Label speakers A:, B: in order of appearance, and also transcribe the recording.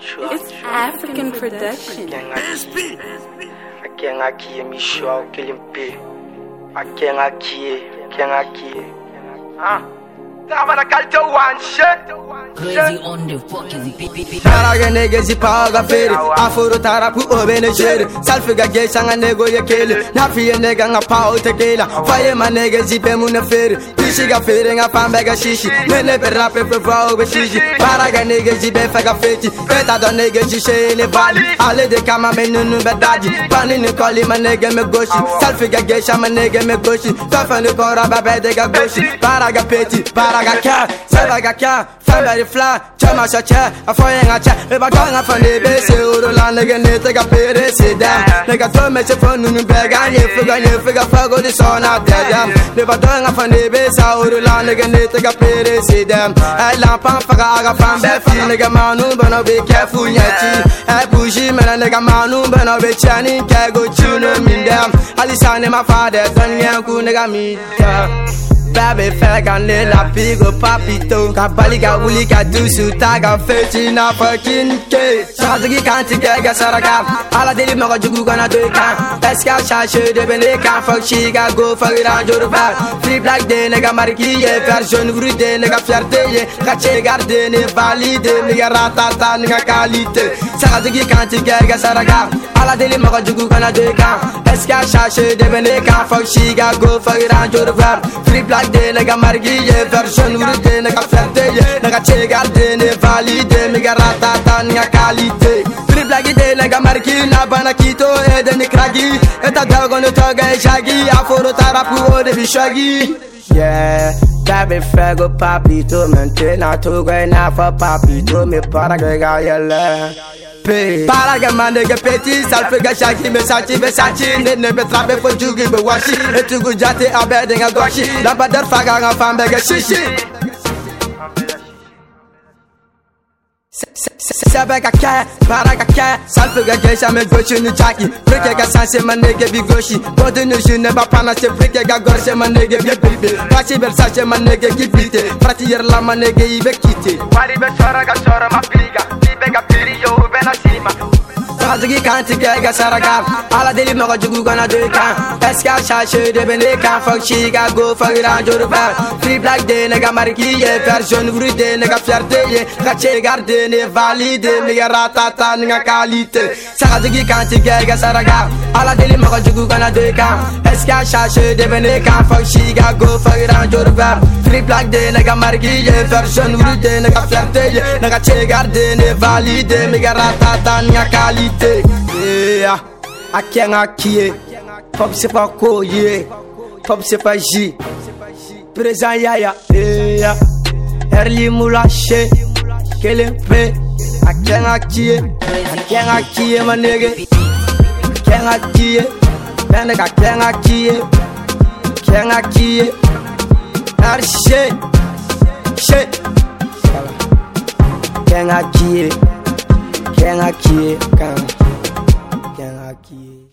A: It's African production.
B: Akenga kie mi shwa kelimpe. Akenga kie, akenga kie. Ah. Tama kalite one shit.
C: Crazy on the fucking beat, beat, beat.
D: Taraga nege zipaga fere Afuro tarapu obene shere Salfiga ge sanga nego ye kele Nafiye nega nga pao tekela Faye ma nege zipe mune fere Pishi ga fere nga pambe ga shishi. Nene pe rape pe vwa obe shishi. Paraga nege zipe fega feti Eta do nege jishe ne vali Ale de kama me nunu be daji Pani ni koli ma nege me goshi Salfiga ge shama nege me goshi Kafa ni kora babe de ga goshi Paraga peti, paraga ka Seba ga ka, fambe fly Chama cha cha, a foye nga cha E ba ganga fa ne be se oro la nege ne te ga pere se dam Nega to me che fo nunu be ga nye fu ga nye fu ga fa go di so na te dam Ne ba ganga fa ne be oro la nege ne te ga pere se dam E la pan fa ga aga fan be fi Nega manu bana be careful nyati E buji mena nega manu bana be chani Ke go chuno min dam Alisa ne ma fa de zan nyen ku nega mi dam Baby fɛ ka ne la pigo papito. Ka bali ka wuli ka dusu ta ka feti na fucking ke Sagatigi kan tigɛ ka saraka Ala deli mɔgɔ jugu kana to i kan Est-ce que de bɛ ne kan Fuck she ka go fuck it on joro fɛ Free black de ne ka mariki ye Version wuri de ne ka fierté ye Ka che garde ne valide Ne ka ratata ne ka qualité Sagatigi kan tigɛ ka saraka Ala deli mɔgɔ jugu kana to i kan Est-ce que a cherché de bɛ ne kan Fuck she ka go fuck it on joro fɛ Free black de nega margi ye version wuri de nega ferte ye. Nega chegar de ne valide mega ratata nega qualité. Free black de nega margi na bana kito e de ni kragi eta dago no toga e shagi aforo tarapu o de bishagi Yeah, baby fego papito mentena to go na for papito me para que ga yele Para que mande que petit salfe ga shaki me sachi be sachi. Ne ne be trabe fo jugi be washi. Etugu jate abede nga goshi la badar faga nga fambe ga shishi Sebe ka kɛ, baara ka kɛ, salfe ka gɛsɛ me gosi ni jaki Preke ka sanse ma nege bi gosi Bɔdi ni su ne ba pana se preke ka gɔrse ma nege bi bibe Pasi bɛ sase ma nege ki bite Prati yɛrɛ la ma nege i bɛ kite
B: Wari bɛ sɔrɔ ka sɔrɔ ma piga. Ni bɛ ka
D: Sagatigi kan tigɛ ka saraka Ala deli mɔgɔ jugu kana do i kan Est-ce que a de bɛ ne kan. Fuck she ka go fuck on joro fɛ Free black de ne ka mariki ye. Version wuri de ne ka fierté ye. Ka chegar de ne valide. Ne ka ratata ne ka qualité Sagatigi kan tigɛ ka saraka Ala deli mɔgɔ jugu kana do i kan Est-ce que a de bɛ ne kan. Fuck she ka go fuck on joro fɛ Free black de ne ka mariki ye. Version wuri de ne ka fierté ye. Ne ka chegar de ne valide. Ne ka ratata ne ka qualité Hey, yeah. Aqui é aqui, pra você pra correr, pop se pra agir. Presa iaia, yeah. Early mulache, que ele lembre. Aqui é aqui, aqui é aqui, manegue. Aqui é aqui, manegue, aqui é aqui. Aqui é aqui, arche, che. Aqui é aqui, aqui é aqui, cara aqui.